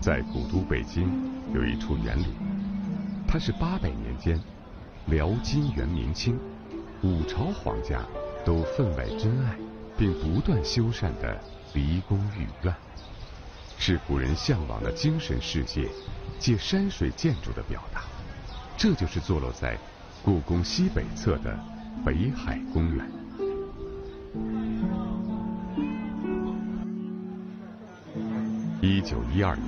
在古都北京有一处园林，它是八百年间辽、金、元、明清五朝皇家都分外珍爱并不断修缮的离宫御苑，是古人向往的精神世界借山水建筑的表达。这就是坐落在故宫西北侧的北海公园。九一二年。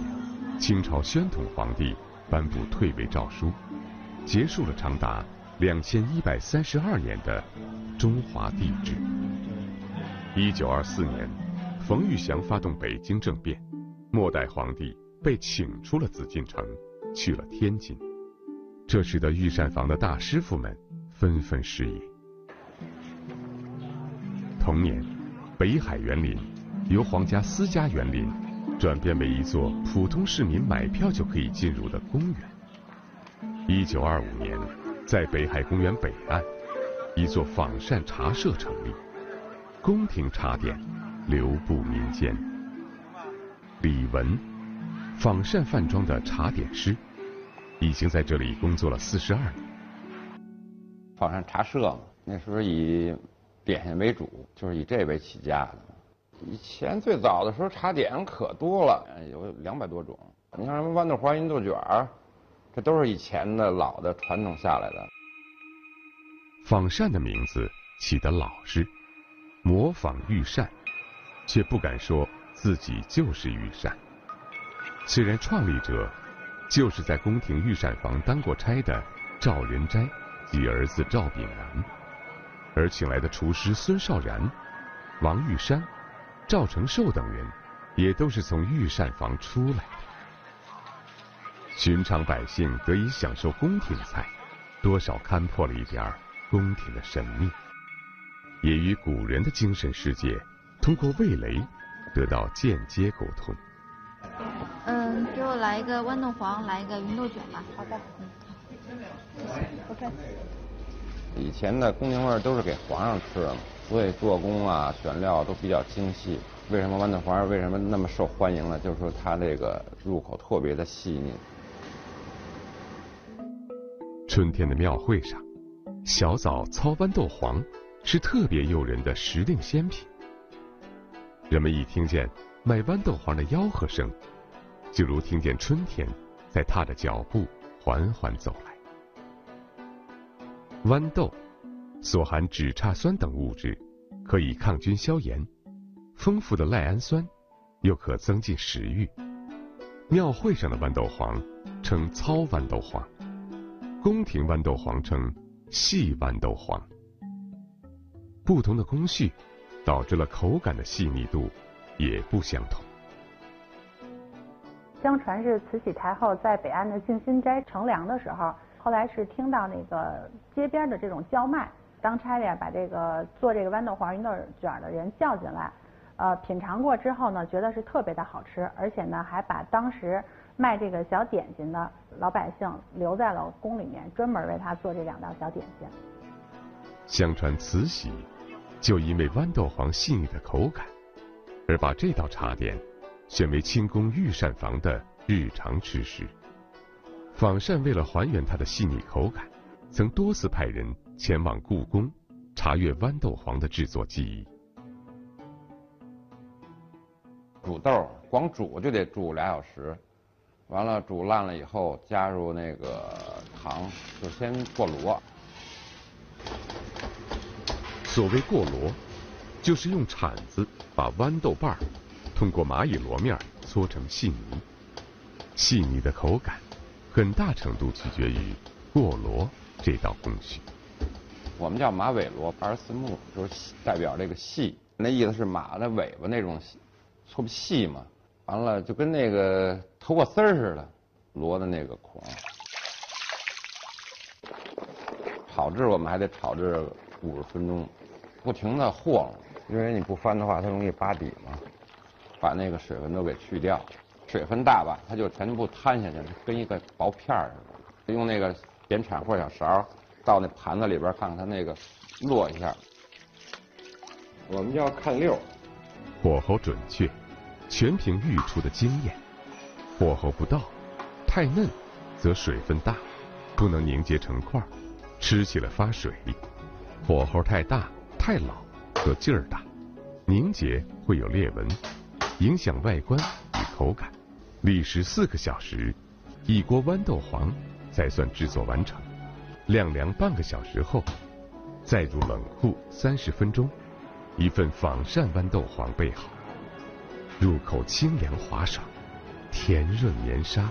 清朝宣统皇帝颁布退位诏书，结束了长达两千一百三十二年的中华帝制。一九二四年，冯玉祥发动北京政变，末代皇帝被请出了紫禁城，去了天津。这使得御膳房的大师傅们纷纷失业。同年，北海园林由皇家私家园林。转变为一座普通市民买票就可以进入的公园。一九二五年，在北海公园北岸，一座仿膳茶社成立，宫廷茶点流布民间。李文，仿膳饭庄的茶点师，已经在这里工作了四十二年。仿膳茶社嘛，那时候以点心为主，就是以这为起家的。以前最早的时候，茶点可多了，有两百多种。你像什么豌豆黄、芸豆卷儿，这都是以前的老的传统下来的。仿膳的名字起得老实，模仿御膳，却不敢说自己就是御膳。虽然创立者就是在宫廷御膳房当过差的赵仁斋及儿子赵炳南，而请来的厨师孙绍然、王玉山。赵成寿等人也都是从御膳房出来的。寻常百姓得以享受宫廷菜，多少看破了一点宫廷的神秘，也与古人的精神世界通过味蕾得到间接沟通。嗯，给我来一个豌豆黄，来一个芸豆卷吧。好的，嗯，OK。以前的宫廷味都是给皇上吃的。所以做工啊、选料都比较精细。为什么豌豆黄为什么那么受欢迎呢？就是说它这个入口特别的细腻。春天的庙会上，小枣操豌豆黄是特别诱人的时令鲜品。人们一听见卖豌豆黄的吆喝声，就如听见春天在踏着脚步缓缓走来。豌豆。所含脂叉酸等物质，可以抗菌消炎；丰富的赖氨酸，又可增进食欲。庙会上的豌豆黄称糙豌豆黄，宫廷豌豆黄称细豌豆黄。不同的工序，导致了口感的细腻度也不相同。相传是慈禧太后在北岸的静心斋乘凉的时候，后来是听到那个街边的这种叫卖。当差的把这个做这个豌豆黄、芸豆卷的人叫进来，呃，品尝过之后呢，觉得是特别的好吃，而且呢，还把当时卖这个小点心的老百姓留在了宫里面，专门为他做这两道小点心。相传慈禧就因为豌豆黄细腻的口感，而把这道茶点选为清宫御膳房的日常吃食。仿膳为了还原它的细腻口感，曾多次派人。前往故宫查阅豌豆黄的制作技艺。煮豆光煮就得煮俩小时，完了煮烂了以后加入那个糖，就先过箩。所谓过箩，就是用铲子把豌豆瓣儿通过蚂蚁螺面搓成细泥。细腻的口感，很大程度取决于过螺这道工序。我们叫马尾螺，八十四目，就是代表这个细，那意思是马的尾巴那种粗细嘛。完了就跟那个头发丝儿似的，螺的那个孔。炒制我们还得炒制五十分钟，不停的和，因为你不翻的话它容易扒底嘛。把那个水分都给去掉，水分大吧，它就全部摊下去，跟一个薄片儿似的。用那个扁铲或小勺。到那盘子里边看看它那个落一下，我们就要看溜，火候准确，全凭御厨的经验。火候不到，太嫩，则水分大，不能凝结成块，吃起来发水；火候太大、太老，则劲儿大，凝结会有裂纹，影响外观与口感。历时四个小时，一锅豌豆黄才算制作完成。晾凉半个小时后，再入冷库三十分钟，一份仿膳豌豆黄备好。入口清凉滑爽，甜润绵沙，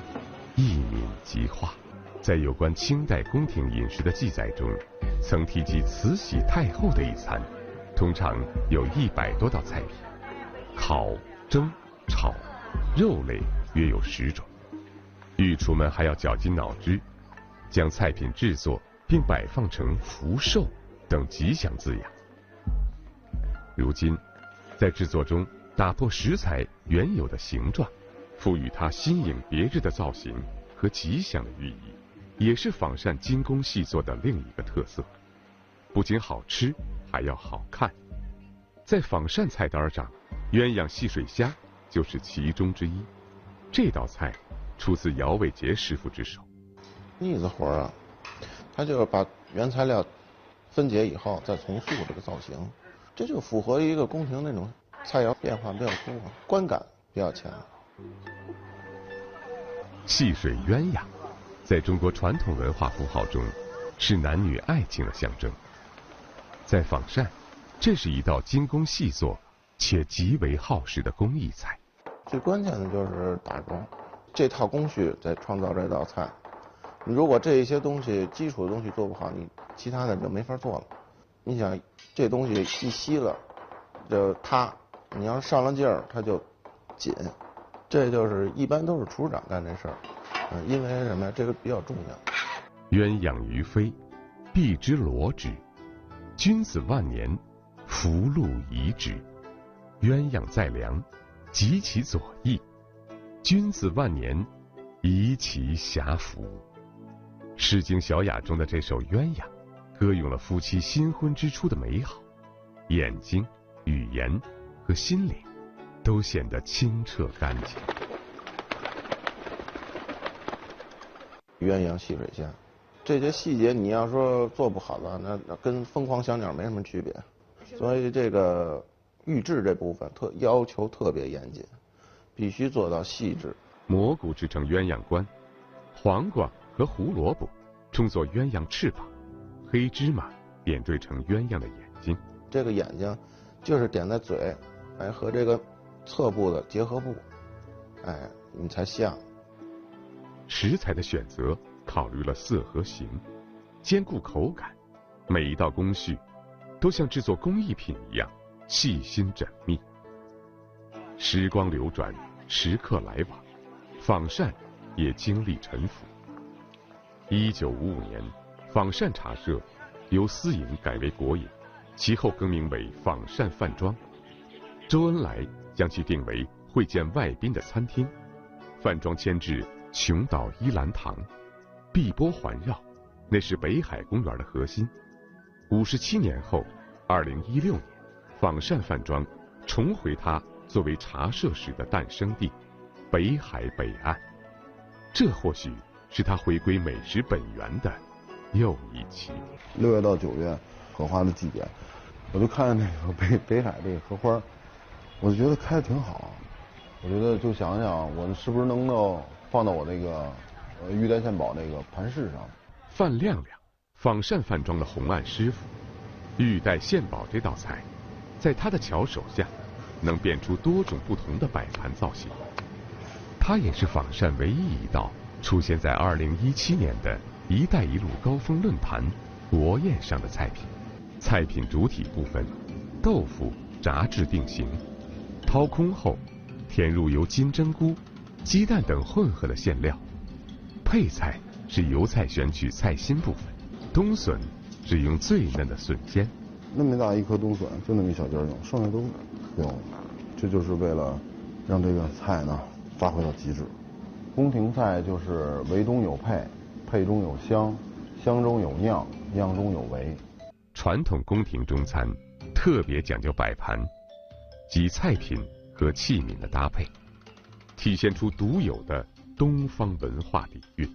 一抿即化。在有关清代宫廷饮食的记载中，曾提及慈禧太后的一餐，通常有一百多道菜品，烤、蒸、炒，肉类约有十种。御厨们还要绞尽脑汁。将菜品制作并摆放成福寿等吉祥字样。如今，在制作中打破食材原有的形状，赋予它新颖别致的造型和吉祥的寓意，也是仿膳精工细作的另一个特色。不仅好吃，还要好看。在仿膳菜单上，鸳鸯戏水虾就是其中之一。这道菜出自姚伟杰师傅之手。腻子活啊，他就是把原材料分解以后再重塑这个造型，这就符合一个宫廷那种菜肴变化比较多，观感比较强。戏水鸳鸯，在中国传统文化符号中是男女爱情的象征。在仿膳，这是一道精工细作且极为耗时的工艺菜。最关键的就是打工，这套工序在创造这道菜。你如果这一些东西基础的东西做不好，你其他的就没法做了。你想这东西一吸了就塌，你要上了劲儿它就紧。这就是一般都是厨师长干这事儿，嗯，因为什么呀？这个比较重要。鸳鸯于飞，必之罗之；君子万年，福禄宜之。鸳鸯在梁，及其左翼；君子万年，宜其遐服。《诗经·小雅》中的这首鸳鸯，歌咏了夫妻新婚之初的美好，眼睛、语言和心灵都显得清澈干净。鸳鸯戏水虾，这些细节你要说做不好的，那那跟疯狂小鸟没什么区别。所以这个预制这部分特要求特别严谨，必须做到细致。蘑菇制成鸳鸯冠，黄瓜。和胡萝卜充作鸳鸯翅膀，黑芝麻点缀成鸳鸯的眼睛。这个眼睛就是点在嘴，哎，和这个侧部的结合部，哎，你才像。食材的选择考虑了色和形，兼顾口感，每一道工序都像制作工艺品一样细心缜密。时光流转，时刻来往，仿膳也经历沉浮。一九五五年，仿膳茶社由私营改为国营，其后更名为仿膳饭庄。周恩来将其定为会见外宾的餐厅。饭庄迁至琼岛依兰堂，碧波环绕，那是北海公园的核心。五十七年后，二零一六年，仿膳饭庄重回它作为茶社时的诞生地——北海北岸。这或许。是它回归美食本源的又一期。六月到九月，荷花的季节，我就看那个北北海这个荷花，我就觉得开的挺好。我觉得就想想，我是不是能够放到我那个呃玉带献宝那个盘饰上。范亮亮，仿膳饭庄的红案师傅，玉带献宝这道菜，在他的巧手下，能变出多种不同的摆盘造型。他也是仿膳唯一一道。出现在二零一七年的一带一路高峰论坛国宴上的菜品，菜品主体部分，豆腐炸至定型，掏空后，填入由金针菇、鸡蛋等混合的馅料，配菜是油菜选取菜心部分，冬笋只用最嫩的笋尖。那么大一颗冬笋，就那么一小截用，剩下都不用。这就是为了让这个菜呢发挥到极致。宫廷菜就是围中有配，配中有香，香中有酿，酿中有围。传统宫廷中餐特别讲究摆盘，即菜品和器皿的搭配，体现出独有的东方文化底蕴，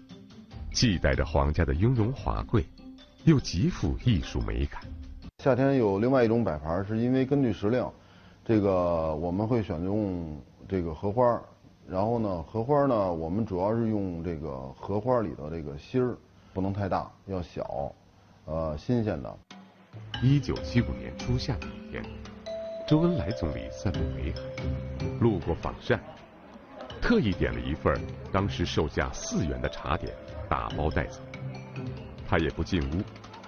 既带着皇家的雍容华贵，又极富艺术美感。夏天有另外一种摆盘，是因为根据时令，这个我们会选用这个荷花，然后呢，荷花呢，我们主要是用这个荷花里的这个芯儿，不能太大，要小，呃，新鲜的。一九七五年初夏的一天，周恩来总理散步北海，路过仿膳，特意点了一份当时售价四元的茶点，打包带走。他也不进屋。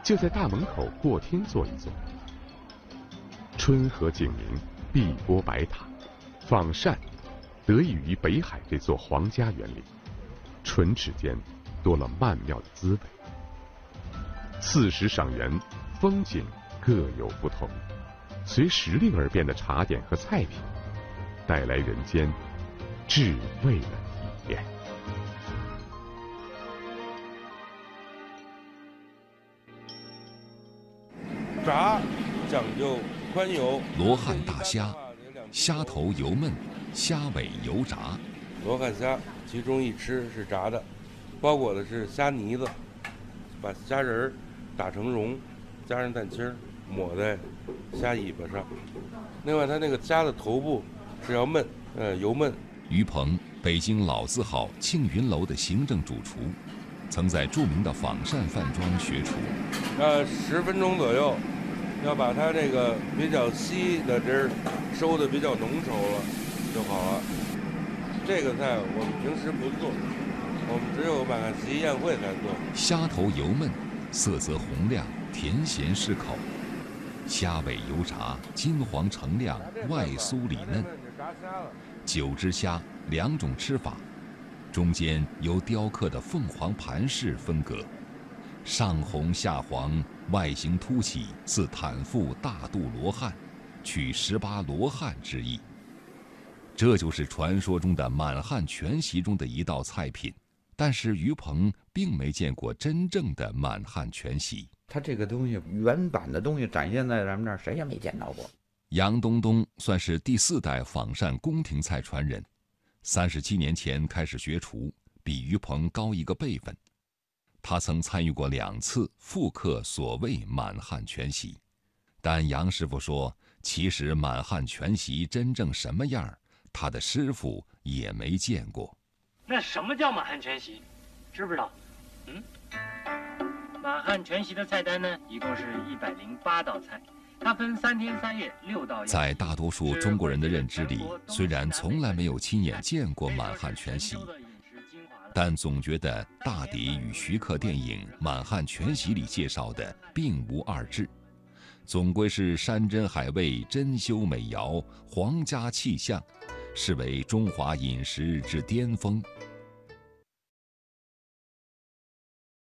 就在大门口过厅坐一坐。春和景明，碧波白塔，仿膳得益于北海这座皇家园林，唇齿间多了曼妙的滋味。四时赏园，风景各有不同，随时令而变的茶点和菜品，带来人间至味的炸讲究宽油，罗汉大虾，虾头油焖，虾尾油炸。罗汉虾其中一吃是炸的，包裹的是虾泥子，把虾仁儿打成蓉，加上蛋清儿抹在虾尾巴上。另外，它那个虾的头部是要焖，呃，油焖。于鹏，北京老字号庆云楼的行政主厨，曾在著名的仿膳饭庄学厨。呃，十分钟左右。要把它这个比较稀的汁儿收的比较浓稠了就好了。这个菜我们平时不做，我们只有满汉席宴会才做。虾头油焖，色泽红亮，甜咸适口；虾尾油炸，金黄澄亮，外酥里嫩。九只虾，两种吃法，中间由雕刻的凤凰盘式分隔。上红下黄，外形凸起，似坦腹大肚罗汉，取十八罗汉之意。这就是传说中的满汉全席中的一道菜品。但是于鹏并没见过真正的满汉全席。他这个东西原版的东西展现在咱们这儿，谁也没见到过。杨东东算是第四代仿膳宫廷菜传人，三十七年前开始学厨，比于鹏高一个辈分。他曾参与过两次复刻所谓满汉全席，但杨师傅说，其实满汉全席真正什么样，他的师傅也没见过。那什么叫满汉全席？知不知道？嗯，满汉全席的菜单呢，一共是一百零八道菜，它分三天三夜六道。在大多数中国人的认知里，虽然从来没有亲眼见过满汉全席。但总觉得大抵与徐克电影《满汉全席》里介绍的并无二致，总归是山珍海味、珍馐美肴、皇家气象，视为中华饮食之巅峰。